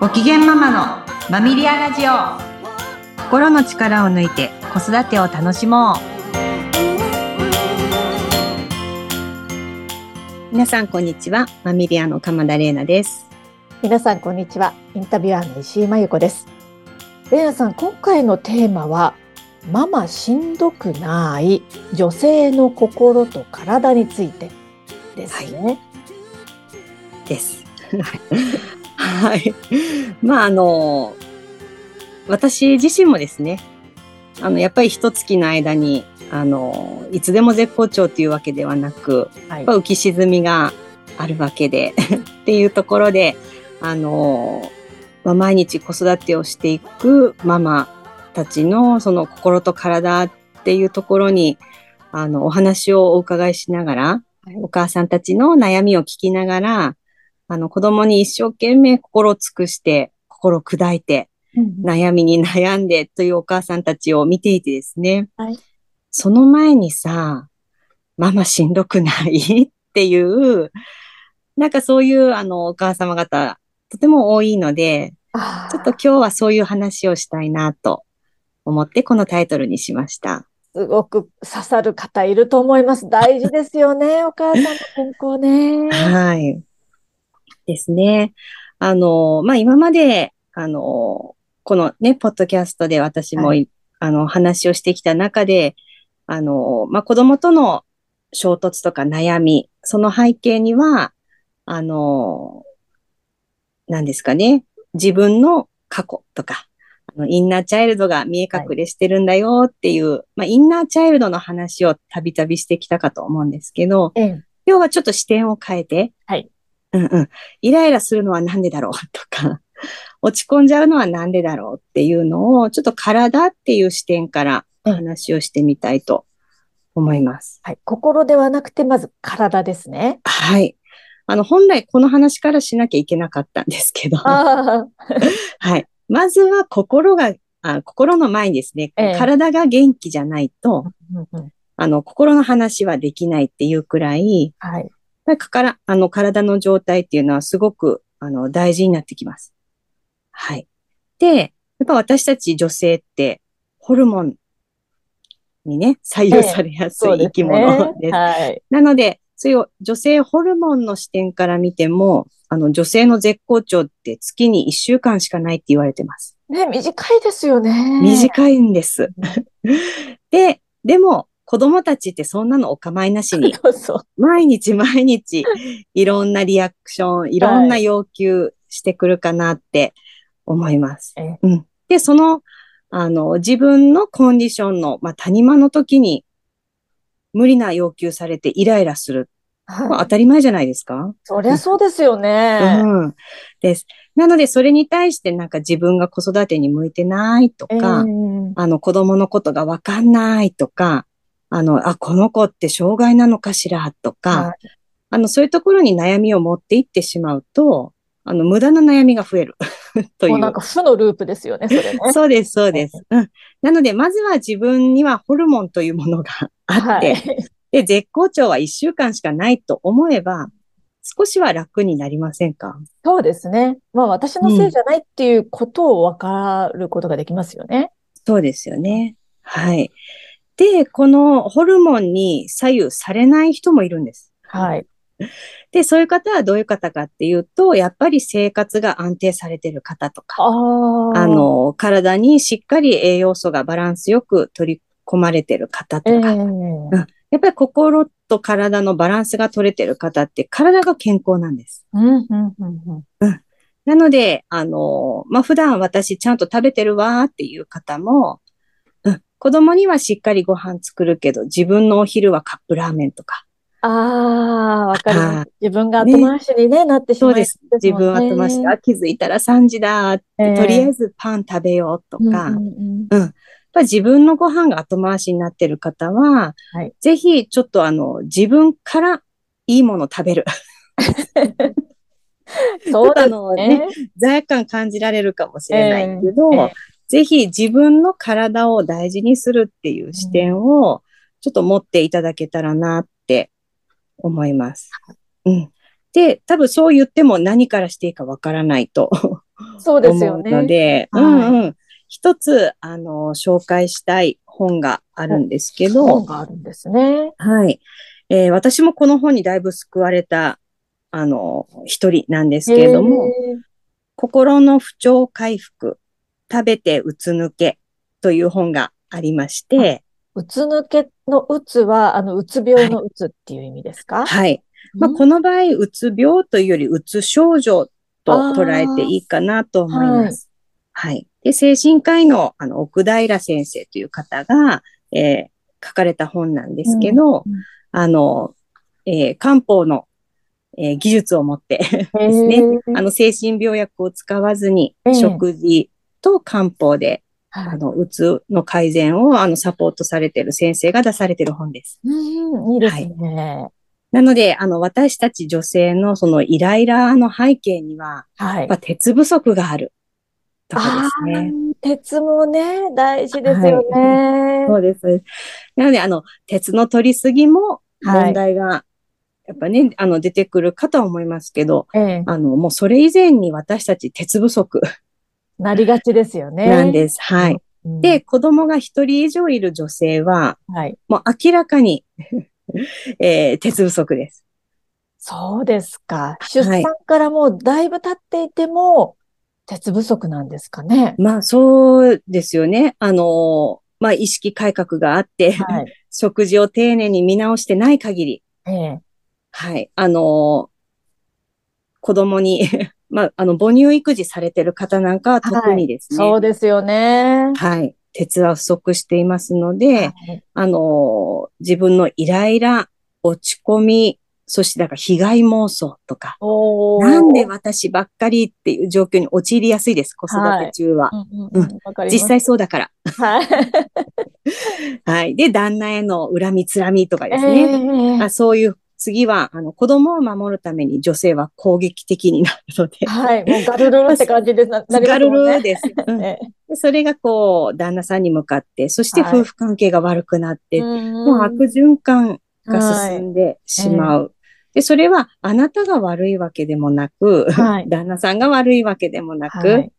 ご機嫌ママのマミリアラジオ。心の力を抜いて子育てを楽しもう。皆さんこんにちはマミリアの鎌田玲奈です。皆さんこんにちはインタビュアーの石井真由子です。玲奈さん今回のテーマはママしんどくない女性の心と体についてですね、はい、です。はい。まあ、あの、私自身もですね、あの、やっぱり一月の間に、あの、いつでも絶好調っていうわけではなく、はい、浮き沈みがあるわけで っていうところで、あの、まあ、毎日子育てをしていくママたちのその心と体っていうところに、あの、お話をお伺いしながら、はい、お母さんたちの悩みを聞きながら、あの、子供に一生懸命心を尽くして、心を砕いて、悩みに悩んでというお母さんたちを見ていてですね。はい、その前にさ、ママしんどくない？っていう、なんかそういうあのお母様方、とても多いので、ちょっと今日はそういう話をしたいなと思ってこのタイトルにしました。すごく刺さる方いると思います。大事ですよね、お母さんの健康ね。はい。ですね。あの、まあ、今まで、あの、このね、ポッドキャストで私も、はい、あの、話をしてきた中で、あの、まあ、子供との衝突とか悩み、その背景には、あの、何ですかね、自分の過去とか、あのインナーチャイルドが見え隠れしてるんだよっていう、はい、まあ、インナーチャイルドの話をたびたびしてきたかと思うんですけど、ええ、今日はちょっと視点を変えて、はい、うんうん。イライラするのはなんでだろうとか、落ち込んじゃうのはなんでだろうっていうのを、ちょっと体っていう視点から話をしてみたいと思います。はい。心ではなくて、まず体ですね。はい。あの、本来この話からしなきゃいけなかったんですけど。はい。まずは心が、あ心の前にですね、ええ、体が元気じゃないと、あの、心の話はできないっていうくらい、はい、から、あの、体の状態っていうのはすごく、あの、大事になってきます。はい。で、やっぱ私たち女性って、ホルモンにね、左右されやすい生き物です。はい、なので、そういう女性ホルモンの視点から見ても、あの、女性の絶好調って月に1週間しかないって言われてます。ね、短いですよね。短いんです。で、でも、子供たちってそんなのお構いなしに、毎日毎日いろんなリアクション、いろんな要求してくるかなって思います。はい、うん、で、その、あの、自分のコンディションの、まあ、谷間の時に無理な要求されてイライラする。はい、まあ、当たり前じゃないですかそりゃそうですよね。うん。です。なので、それに対してなんか自分が子育てに向いてないとか、えー、あの子供のことがわかんないとか、あの、あ、この子って障害なのかしら？とか、はい、あの、そういうところに悩みを持っていってしまうと、あの、無駄な悩みが増える という。もうなんか負のループですよね、それね。そうです、そうです。うん。なので、まずは自分にはホルモンというものが あって、はい、で、絶好調は1週間しかないと思えば、少しは楽になりませんか？そうですね。まあ私のせいじゃないっていうことを分かることができますよね。うん、そうですよね。はい。で、このホルモンに左右されない人もいるんです。はい。で、そういう方はどういう方かっていうと、やっぱり生活が安定されてる方とか、あの、体にしっかり栄養素がバランスよく取り込まれてる方とか、えー、うん、やっぱり心と体のバランスが取れてる方って体が健康なんです。うんなので、あの、まあ、普段私ちゃんと食べてるわっていう方も、子供にはしっかりご飯作るけど、自分のお昼はカップラーメンとか。ああ、わかります。自分が後回しにね、ねなってしまう、ね、そうです。自分後回しあ、気づいたら3時だとりあえずパン食べようとか、うん、うんうん、自分のご飯が後回しになってる方は、はい、ぜひちょっとあの、自分からいいものを食べる。そうだ のね。罪悪感感じられるかもしれないけど、えーえーぜひ自分の体を大事にするっていう視点をちょっと持っていただけたらなって思います。うん。で、多分そう言っても何からしていいかわからないとそうですよね。思うので、はいうんうん。一つ、あの、紹介したい本があるんですけど本、があるんですね。はい。えー私もこの本にだいぶ救われた、あの、一人なんですけれども、へ心の不調回復、食べてうつ抜けという本がありまして、ーうつ抜けのうつは、あの、うつ病のうつっていう意味ですか？はい。まあ、うんこの場合、うつ病というよりうつ症状と捉えていいかなと思います。はい。で、精神科医の、あの、奥平先生という方が、えー書かれた本なんですけど、うんうんあの、えー漢方の、えー技術を持ってですへね、ー。あの、精神病薬を使わずにええ、食事と漢方で、はいあの、うつの改善を、あの、サポートされている先生が出されている本です。うん、いいですね。なので、あの、私たち女性のそのイライラの背景には、はいやっぱ。鉄不足があるとかですね。鉄もね、大事ですよね。そうです。なので、あの、鉄の取りすぎも問題が、やっぱね、あの、出てくるかとは思いますけど、ええ、あの、もうそれ以前に私たち鉄不足なりがちですよね。なんです。はい。うん。で、子供が一人以上いる女性は、はい。もう明らかに、えー鉄不足です。そうですか。出産からもうだいぶ経っていても、鉄不足なんですかね。まあ、そうですよね。あの、まあ、意識改革があって、はい。食事を丁寧に見直してない限り、ええ。はい。あの、子供に、まあ、あの、母乳育児されてる方なんかは特にですね。そうですよね。はい。鉄は不足していますので、はいあの、自分のイライラ、落ち込み、そしてだから被害妄想とか、なんで私ばっかりっていう状況に陥りやすいです、子育て中は。うんうんうんわかります実際そうだから。はい。はい。で、旦那への恨みつらみとかですえね。えあそういう、次は、あの、子供を守るために女性は攻撃的になるので、はい。もうガルルルって感じです。ななりまガルすもんねルです。うん それがこう、旦那さんに向かって、そしてはい夫婦関係が悪くなって、えもう悪循環が進んでしまう。で、それはあなたが悪いわけでもなく、はい 旦那さんが悪いわけでもなく、はい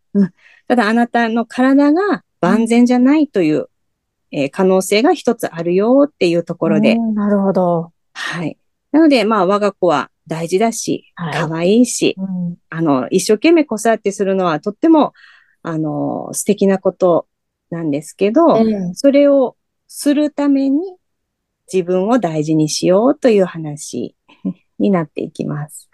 ただあなたの体が万全じゃないという、えー可能性が一つあるよっていうところで、うんなるほど。はい。なので、まあ、我が子は大事だし、はい可愛いし、うんあの、一生懸命子育てするのはとっても、あの、素敵なことなんですけど、ええそれをするために自分を大事にしようという話になっていきます。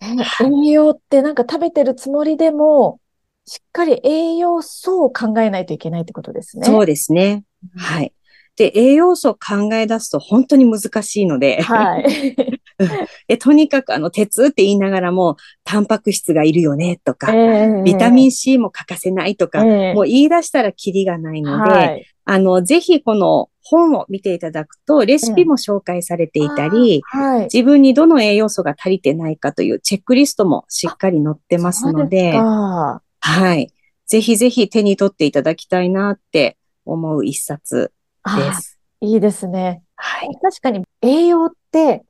栄養ってなんか食べてるつもりでも、しっかり栄養素を考えないといけないってことですね。そうですね。はい。で、栄養素を考え出すと本当に難しいので、はい。でとにかくあの、鉄って言いながらも、タンパク質がいるよねとか、ええビタミン C も欠かせないとか、ええもう言い出したらキリがないので、はい。あの、ぜひこの本を見ていただくと、レシピも紹介されていたり、はい。自分にどの栄養素が足りてないかというチェックリストもしっかり載ってますので、かはい。ぜひぜひ手に取っていただきたいなって思う一冊であす。いいですね。はい。確かに栄養って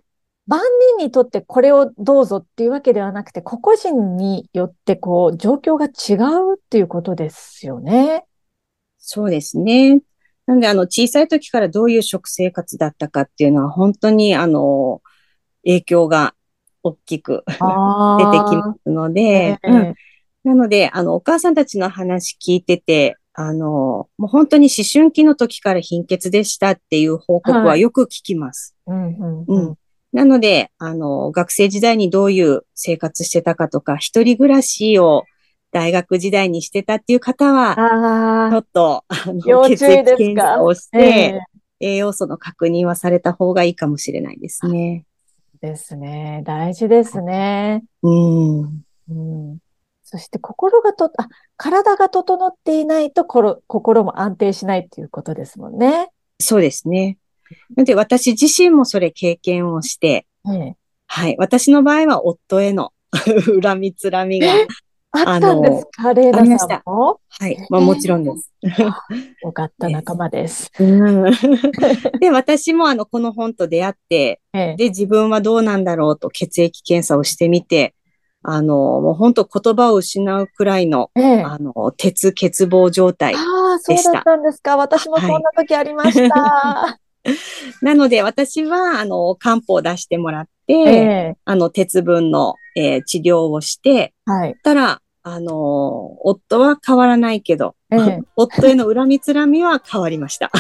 万人にとってこれをどうぞっていうわけではなくて、個々人によってこう状況が違うっていうことですよね。そうですね。なので、あの、小さい時からどういう食生活だったかっていうのは、本当に、あの、影響が大きく出てきますので、えうんなので、あの、お母さんたちの話聞いてて、あの、もう本当に思春期の時から貧血でしたっていう報告はよく聞きます。うんうんううんん。なので、あの、学生時代にどういう生活してたかとか、一人暮らしを大学時代にしてたっていう方は、ちょあっと、あの、血液検査をしあ、て、え栄養素の確認はされた方がいいかもしれないですね。えですね。大事ですね。うん。うん。そして心がと、あ、体が整っていないと心心も安定しないっていうことですもんね。そうですね。なので、私自身もそれ経験をして、ええはい。私の場合は夫への 恨みつらみが、あったんですか、レイありましたナさんもはい。まあもちろんです。よかった仲間です。うんで、私もあの、この本と出会って、ええで、自分はどうなんだろうと血液検査をしてみて、あの、もう本当言葉を失うくらいの、ええ。あの、鉄欠乏状態。ああ、そうでしただったんですか。私もそんな時ありました。なので、私は、あの、漢方を出してもらって、ええ。あの、鉄分の、えー治療をして、はい。たら、あの、夫は変わらないけど、ええ 夫への恨みつらみは変わりました。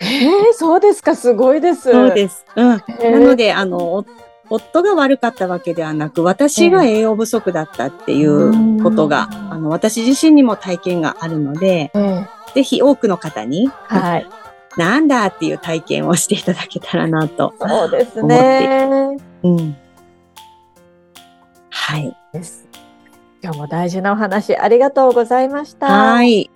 ええ、そうですか。すごいです。そうです。うん。ええなので、あの、お夫が悪かったわけではなく、私が栄養不足だったっていうことが、うんあの、私自身にも体験があるので、ええ。ぜひ多くの方に、はい。なんだっていう体験をしていただけたらなと。そうですね。うん。はい。です。今日も大事なお話ありがとうございました。はい。